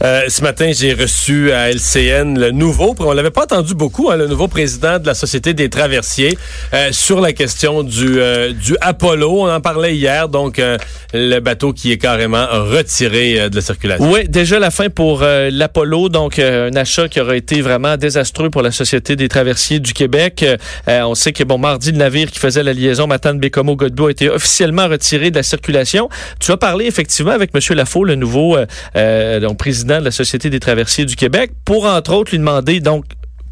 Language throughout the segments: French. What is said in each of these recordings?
Euh, ce matin, j'ai reçu à LCN le nouveau, on l'avait pas entendu beaucoup, hein, le nouveau président de la Société des traversiers euh, sur la question du, euh, du Apollo. On en parlait hier, donc le bateau qui est carrément retiré de la circulation. Oui, déjà la fin pour l'Apollo, donc un achat qui aurait été vraiment désastreux pour la Société des traversiers du Québec. on sait que bon mardi, le navire qui faisait la liaison Matane-Bécomo-Godbout a été officiellement retiré de la circulation. Tu as parlé effectivement avec M. Lafaux, le nouveau donc, président de la Société des traversiers du Québec, pour entre autres lui demander donc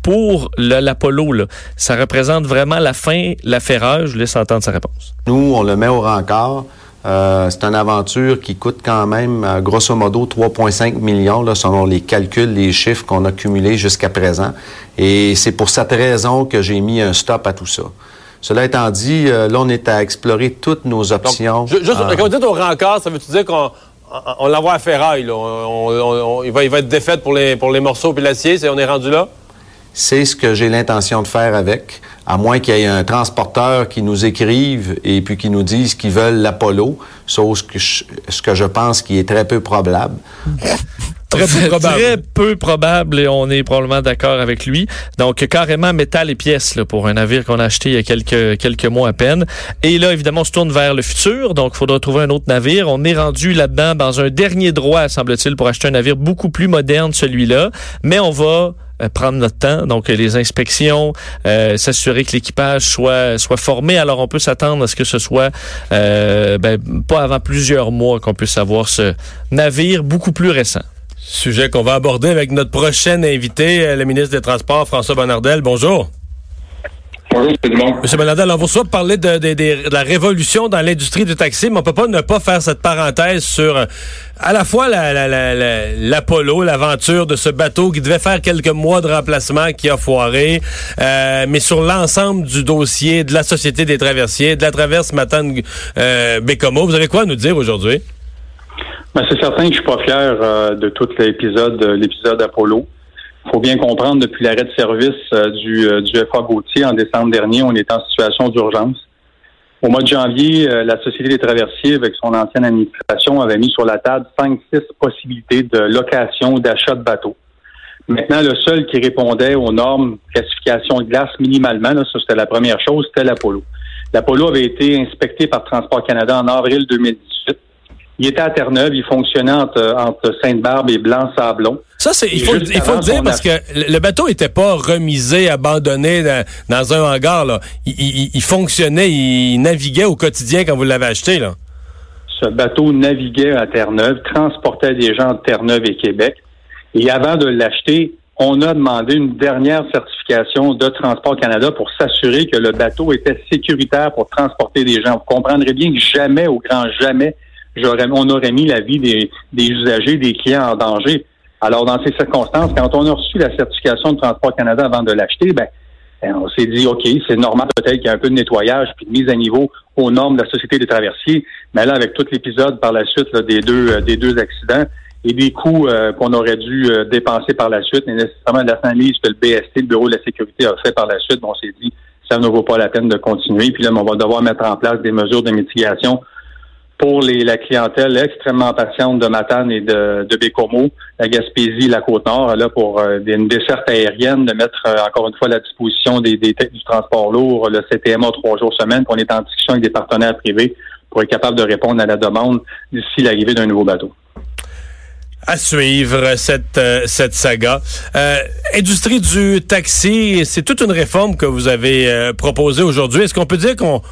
pour l'Apollo, ça représente vraiment la fin, la ferreur. Je vous laisse entendre sa réponse. Nous, on le met au rencard. Euh, c'est une aventure qui coûte quand même, euh, grosso modo, 3,5 millions, là, selon les calculs, les chiffres qu'on a cumulés jusqu'à présent. Et c'est pour cette raison que j'ai mis un stop à tout ça. Cela étant dit, euh, là, on est à explorer toutes nos options. juste, quand vous dites au rencard, ça veut-tu dire qu'on on l'envoie à ferraille. Il, va, il, va, être défait pour les, pour les morceaux puis l'acier. On est rendu là? C'est ce que j'ai l'intention de faire avec, à moins qu'il y ait un transporteur qui nous écrive et puis qui nous dise qu'ils veulent l'Apollo, sauf que ce que je pense qui est très peu probable. Très peu probable. Très peu probable et on est probablement d'accord avec lui. Donc carrément métal et pièces là, pour un navire qu'on a acheté il y a quelques quelques mois à peine. Et là évidemment on se tourne vers le futur. Donc il faudra trouver un autre navire. On est rendu là-dedans dans un dernier droit semble-t-il pour acheter un navire beaucoup plus moderne celui-là, mais on va euh, prendre notre temps, donc les inspections, euh, s'assurer que l'équipage soit soit formé. Alors on peut s'attendre à ce que ce soit euh, ben, pas avant plusieurs mois qu'on puisse avoir ce navire beaucoup plus récent. Sujet qu'on va aborder avec notre prochain invité, le ministre des Transports, François Bonnardel. Bonjour. Bonjour, tout le monde. Monsieur Bonnardel, on vous soit parler de, la révolution dans l'industrie du taxi, mais on peut pas ne pas faire cette parenthèse sur euh, à la fois l'Apollo, l'aventure de ce bateau qui devait faire quelques mois de remplacement qui a foiré, euh, mais sur l'ensemble du dossier de la Société des traversiers, de la traverse Matane-Bécomo. vous avez quoi à nous dire aujourd'hui? Ben, c'est certain que je suis pas fier euh, de tout l'épisode, euh, l'épisode Apollo. Faut bien comprendre, depuis l'arrêt de service euh, du, du FA Gauthier en décembre dernier, on est en situation d'urgence. Au mois de janvier, la Société des traversiers, avec son ancienne administration, avait mis sur la table cinq, six possibilités de location ou d'achat de bateaux. Maintenant, le seul qui répondait aux normes classification de glace minimalement, là, ça c'était la première chose, c'était l'Apollo. L'Apollo avait été inspecté par Transport Canada en avril 2018. Il était à Terre-Neuve, il fonctionnait entre, Sainte-Barbe et Blanc-Sablon. Ça, c'est, il faut, il faut le dire parce que le bateau n'était pas remisé, abandonné dans, un hangar. Là. Il, fonctionnait, il naviguait au quotidien quand vous l'avez acheté. Là. Ce bateau naviguait à Terre-Neuve, transportait des gens de Terre-Neuve et Québec. Et avant de l'acheter, on a demandé une dernière certification de Transport Canada pour s'assurer que le bateau était sécuritaire pour transporter des gens. Vous comprendrez bien que jamais, au grand jamais, on aurait mis la vie des, usagers, des clients en danger. Alors, dans ces circonstances, quand on a reçu la certification de Transport Canada avant de l'acheter, ben, ben on s'est dit, OK, c'est normal peut-être qu'il y a un peu de nettoyage puis de mise à niveau aux normes de la Société des traversiers. Mais là, avec tout l'épisode par la suite des deux euh, des deux accidents et des coûts euh, qu'on aurait dû euh, dépenser par la suite, et nécessairement l'analyse que le BST, le Bureau de la sécurité, a fait par la suite, on s'est dit, ça ne vaut pas la peine de continuer. Puis là, on va devoir mettre en place des mesures de mitigation pour les, la clientèle extrêmement patiente de Matane et de, de Bécomo, la Gaspésie, la Côte-Nord, là, pour euh, une desserte aérienne, de mettre euh, encore une fois à la disposition des, des du transport lourd, le CTMA trois jours semaine, qu'on est en discussion avec des partenaires privés pour être capable de répondre à la demande d'ici l'arrivée d'un nouveau bateau à suivre cette euh, cette saga. Euh, industrie du taxi, c'est toute une réforme que vous avez euh, proposée aujourd'hui. Est-ce qu'on peut dire qu'on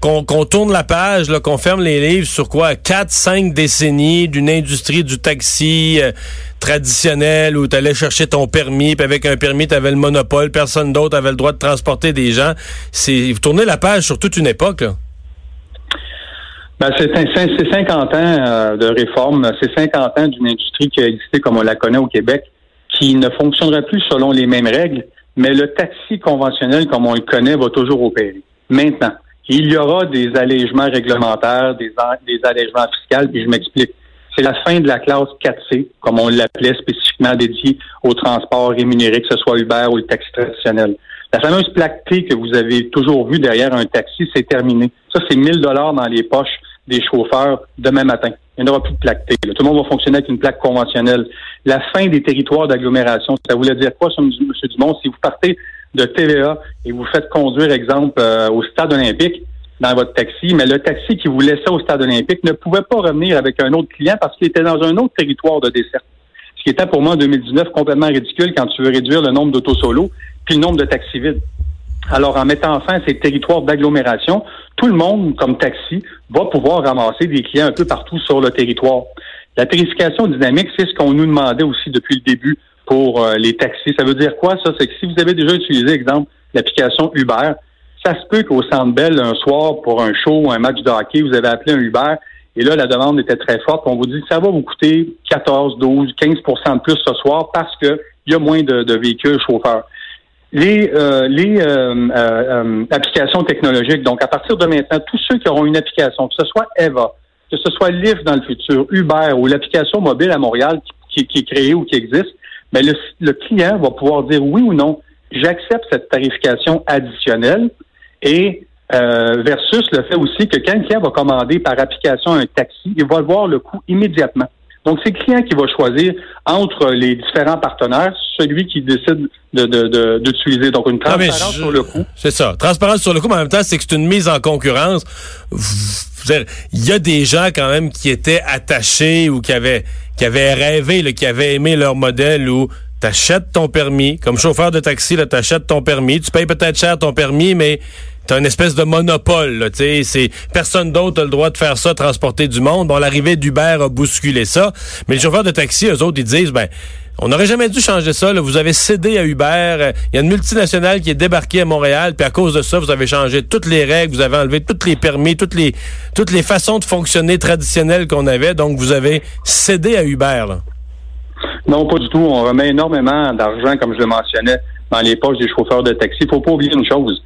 qu'on tourne la page, qu'on ferme les livres sur quoi? Quatre, cinq décennies d'une industrie du taxi euh, traditionnelle où tu allais chercher ton permis, puis avec un permis, tu avais le monopole, personne d'autre avait le droit de transporter des gens. C'est Vous tournez la page sur toute une époque. Ben, c'est 50 ans euh, de réforme, c'est 50 ans d'une industrie qui a existé comme on la connaît au Québec, qui ne fonctionnerait plus selon les mêmes règles, mais le taxi conventionnel comme on le connaît va toujours opérer. Maintenant, il y aura des allègements réglementaires, des, allègements fiscaux, puis je m'explique. C'est la fin de la classe 4C, comme on l'appelait spécifiquement dédiée au transport rémunéré, que ce soit Uber ou le taxi traditionnel. La fameuse plaque T que vous avez toujours vue derrière un taxi, c'est terminé. Ça, c'est 1000 dollars dans les poches des chauffeurs demain matin. Il n'y aura plus de plaque T. Tout le monde va fonctionner avec une plaque conventionnelle. La fin des territoires d'agglomération, ça voulait dire quoi, M. Dumont? Si vous partez de TVA et vous faites conduire, exemple, euh, au stade olympique dans votre taxi, mais le taxi qui vous laissait au stade olympique ne pouvait pas revenir avec un autre client parce qu'il était dans un autre territoire de dessert. Ce qui était pour moi en 2019 complètement ridicule quand tu veux réduire le nombre d'autosolos puis le nombre de taxis vides. Alors, en mettant fin à ces territoires d'agglomération, tout le monde, comme taxi, va pouvoir ramasser des clients un peu partout sur le territoire. La tarification dynamique, c'est ce qu'on nous demandait aussi depuis le début pour euh, les taxis. Ça veut dire quoi, ça? C'est que si vous avez déjà utilisé, exemple, l'application Uber, ça se peut qu'au Centre Bell, un soir, pour un show ou un match de hockey, vous avez appelé un Uber et là, la demande était très forte. On vous dit que ça va vous coûter 14, 12, 15% de plus ce soir parce qu'il y a moins de véhicules chauffeurs les, euh, les euh, euh, applications technologiques. Donc, à partir de maintenant, tous ceux qui auront une application, que ce soit Eva, que ce soit Lyft dans le futur, Uber ou l'application mobile à Montréal qui, qui, est créée ou qui existe, mais le, le client va pouvoir dire oui ou non, j'accepte cette tarification additionnelle et versus le fait aussi que quand le client va commander par application un taxi, il va voir le coût immédiatement. Donc, c'est le client qui va choisir entre les différents partenaires celui qui décide d'utiliser. De, Donc, une transparence sur le coût. C'est ça. Transparence sur le coût, mais en même temps, c'est que c'est une mise en concurrence. Il y a des gens quand même qui étaient attachés ou qui avaient, qui avaient rêvé, qui avaient aimé leur modèle où t'achètes ton permis. Comme chauffeur de taxi, là, t'achètes ton permis. Tu payes peut-être cher ton permis, mais t'as une espèce de monopole. Tu c'est personne d'autre a le droit de faire ça, transporter du monde. Bon, l'arrivée d'Uber a bousculé ça, mais les chauffeurs de taxi, eux autres, ils disent, ben, on n'aurait jamais dû changer ça. Vous avez cédé à Uber. Il y a une multinationale qui est débarquée à Montréal, puis à cause de ça, vous avez changé toutes les règles, vous avez enlevé tous les permis, toutes les toutes les façons de fonctionner traditionnelles qu'on avait. Donc, vous avez cédé à Uber. Non, pas du tout. On remet énormément d'argent, comme je le mentionnais, dans les poches des chauffeurs de taxi. Il faut pas oublier une chose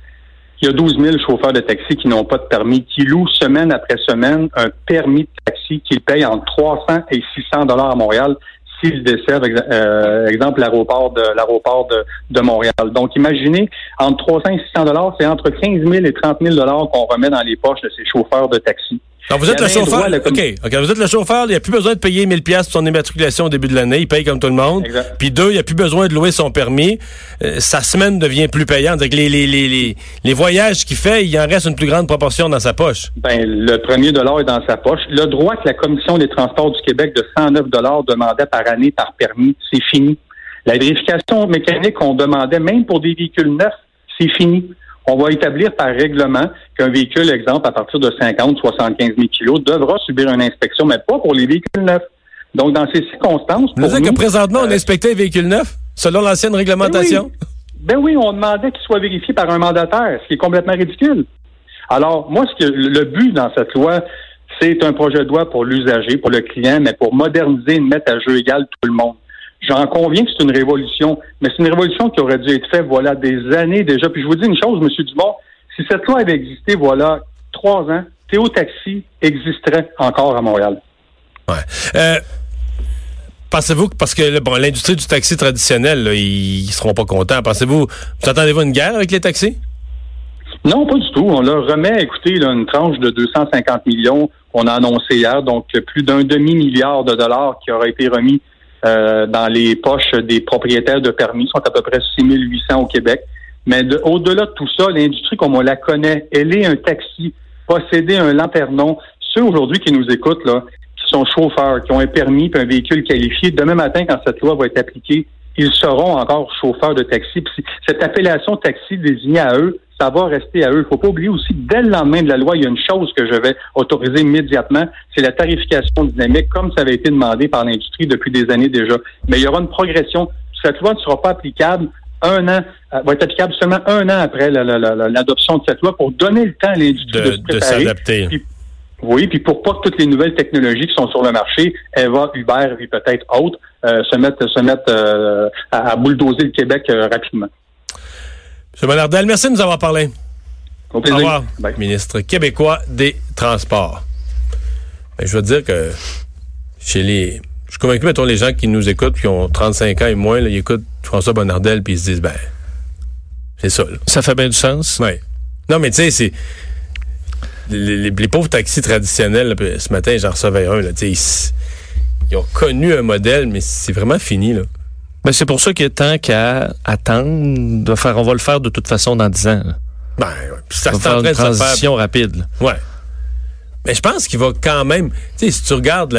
il y a 12 000 chauffeurs de taxi qui n'ont pas de permis, qui louent semaine après semaine un permis de taxi qu'ils payent entre 300 et 600 dollars à Montréal s'ils desservent, euh, exemple, l'aéroport de l'aéroport de, de, Montréal. Donc, imaginez, entre 300 et 600 dollars, c'est entre 15 000 et 30 000 dollars qu'on remet dans les poches de ces chauffeurs de taxi. Donc vous êtes le chauffeur. OK, OK, vous êtes le chauffeur, il n'y a plus besoin de payer 1000 pièces pour son immatriculation au début de l'année, il paye comme tout le monde. Puis deux, il n'y a plus besoin de louer son permis. Euh, sa semaine devient plus payante. Donc les, les, les, les, voyages qu'il fait, il en reste une plus grande proportion dans sa poche. Ben, le premier dollar est dans sa poche. Le droit que la Commission des transports du Québec de 109 dollars demandait par année par permis, c'est fini. La vérification mécanique qu'on demandait, même pour des véhicules neufs, c'est fini on va établir par règlement qu'un véhicule, exemple, à partir de 50, 75 000 kilos, devra subir une inspection, mais pas pour les véhicules neufs. Donc, dans ces circonstances... Vous dire que présentement, on euh, inspectait les véhicules neufs, selon l'ancienne réglementation? Ben oui. ben oui, on demandait qu'il soit vérifié par un mandataire, ce qui est complètement ridicule. Alors, moi, ce que le but dans cette loi, c'est un projet de loi pour l'usager, pour le client, mais pour moderniser et mettre à jeu égal tout le monde. J'en conviens que c'est une révolution, mais c'est une révolution qui aurait dû être faite, voilà, des années déjà. Puis je vous dis une chose, M. Dumont, si cette loi avait existé, voilà, trois ans, Théo Taxi existerait encore à Montréal. Ouais. Euh, pensez-vous que, parce que bon, l'industrie du taxi traditionnel, ils, ne seront pas contents. Pensez-vous, vous attendez-vous une guerre avec les taxis? Non, pas du tout. On leur remet, écoutez, là, une tranche de 250 millions qu'on a annoncé hier, donc plus d'un demi-milliard de dollars qui aura été remis euh, dans les poches des propriétaires de permis, sont à peu près 6800 au Québec. Mais au-delà de tout ça, l'industrie comme on la connaît, elle est un taxi, posséder un lanternon. Ceux aujourd'hui qui nous écoutent, là, qui sont chauffeurs, qui ont un permis et un véhicule qualifié, demain matin, quand cette loi va être appliquée, ils seront encore chauffeurs de taxi. cette appellation taxi désignée à eux, ça va rester à eux. Il faut pas oublier aussi, dès le lendemain de la loi, il y a une chose que je vais autoriser immédiatement, c'est la tarification dynamique, comme ça avait été demandé par l'industrie depuis des années déjà. Mais il y aura une progression. Cette loi ne sera pas applicable un an, euh, va être applicable seulement un an après l'adoption de cette loi pour donner le temps à l'industrie de, se s'adapter. Oui, puis pour pas que toutes les nouvelles technologies qui sont sur le marché, Eva, Uber et peut-être autres, euh, se mettent, se mettent euh, à, bulldozer le Québec rapidement. M. Monardel, merci de nous avoir parlé. Au, Au revoir, ministre québécois des Transports. Ben, je veux dire que chez les... Je suis convaincu, mettons, les gens qui nous écoutent, qui ont 35 ans et moins, ils écoutent François Bonnardel, puis ils se disent, ben, c'est ça. Ça fait bien du sens. Oui. Non, mais tu sais, c'est... les, pauvres taxis traditionnels, ce matin, j'en recevais un, là, ils, ils ont connu un modèle, mais c'est vraiment fini, là. Ben, c'est pour ça qu'il y a tant qu'à attendre de faire. On va le faire de toute façon dans 10 ans. Ben, ça faire une transition rapide. Ouais. Mais je pense qu'il va quand même. Tu sais, si tu regardes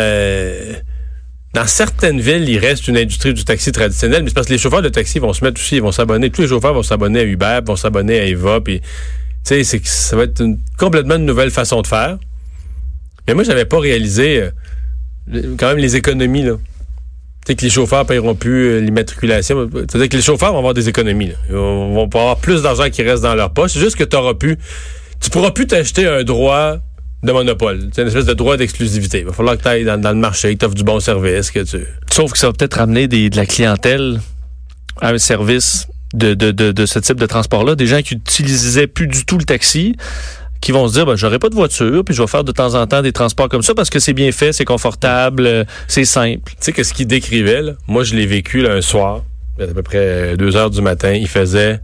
dans certaines villes, il reste une industrie du taxi traditionnel, mais c'est parce que les chauffeurs de taxi vont se mettre aussi, ils vont s'abonner. Tous les chauffeurs vont s'abonner à Uber, vont s'abonner à Eva, puis tu sais, ça va être une, complètement une nouvelle façon de faire. Mais moi, j'avais pas réalisé euh, quand même les économies là sais que les chauffeurs paieront plus euh, l'immatriculation. C'est-à-dire que les chauffeurs vont avoir des économies. Ils vont, avoir plus d'argent qui reste dans leur poche. C'est juste que tu auras pu. Tu pourras plus t'acheter un droit de monopole. C'est une espèce de droit d'exclusivité. Il va falloir que tu ailles dans, le marché, que tu offres du bon service. Que tu... Sauf que ça va peut-être ramener de la clientèle à un service de, de, de, de ce type de transport-là. Des gens qui utilisaient plus du tout le taxi qui vont se dire ben, j'aurai pas de voiture puis je vais faire de temps en temps des transports comme ça parce que c'est bien fait, c'est confortable, euh, c'est simple. Tu sais que ce qu'il décrivait là, moi je l'ai vécu là, un soir, à peu près 2 heures du matin, il faisait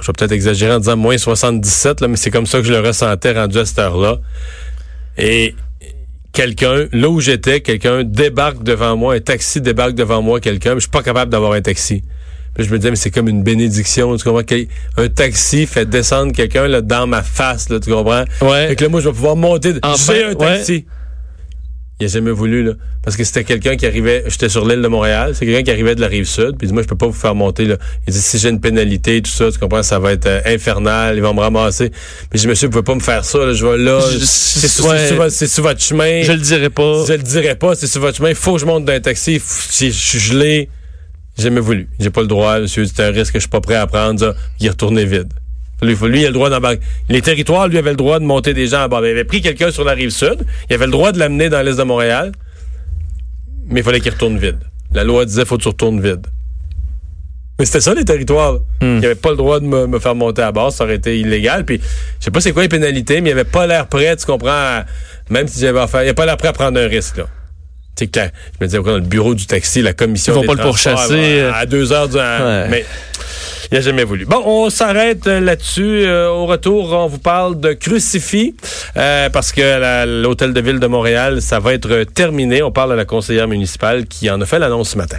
je vais peut-être exagérer en disant moins 77 là, mais c'est comme ça que je le ressentais rendu à cette heure-là. Et quelqu'un, là où j'étais, quelqu'un débarque devant moi, un taxi débarque devant moi, quelqu'un, je suis pas capable d'avoir un taxi. Puis je me disais, mais c'est comme une bénédiction. Tu comprends? Un taxi fait descendre quelqu'un là, dans ma face, là, tu comprends? Ouais. Fait que là, moi, je vais pouvoir monter. J'ai un taxi. Il a jamais voulu, là. Parce que c'était quelqu'un qui arrivait, j'étais sur l'île de Montréal, c'est quelqu'un qui arrivait de la rive sud, puis il dit, moi, je peux pas vous faire monter, là. Il dit, si j'ai une pénalité, tout ça, tu comprends, ça va être euh, infernal, ils vont me ramasser. Mais je me suis dit, vous pouvez pas me faire ça, là, je vais là, c'est sur, votre chemin. Je le dirai pas. Je le dirai pas, c'est sur votre chemin, il faut que je monte dans un taxi, je suis gelé. J'ai jamais voulu. J'ai pas le droit, monsieur. C'est un risque que je suis pas prêt à prendre. Il est retourné vide. Lui, lui, il a le droit d'embarquer. Les territoires, lui, avaient le droit de monter des gens à bord. Il avait pris quelqu'un sur la rive sud. Il avait le droit de l'amener dans l'est de Montréal. Mais il fallait qu'il retourne vide. La loi disait, faut que tu retournes vide. Mais c'était ça, les territoires. Hmm. Il avait pas le droit de me, faire monter à bord. Ça aurait été illégal. Puis, je sais pas c'est quoi les pénalités, mais il avait pas l'air prêt, tu comprends, même si j'avais affaire. Il avait pas l'air prêt à prendre un risque, là. Tu sais, je me disais, dans le bureau du taxi, la commission. Ils vont pas le pourchasser. À, à deux heures du. Mais il n'a jamais voulu. Bon, on s'arrête euh, là-dessus. Euh, au retour, on vous parle de crucifix euh, parce que l'hôtel de ville de Montréal, ça va être terminé. On parle à la conseillère municipale qui en a fait l'annonce ce matin.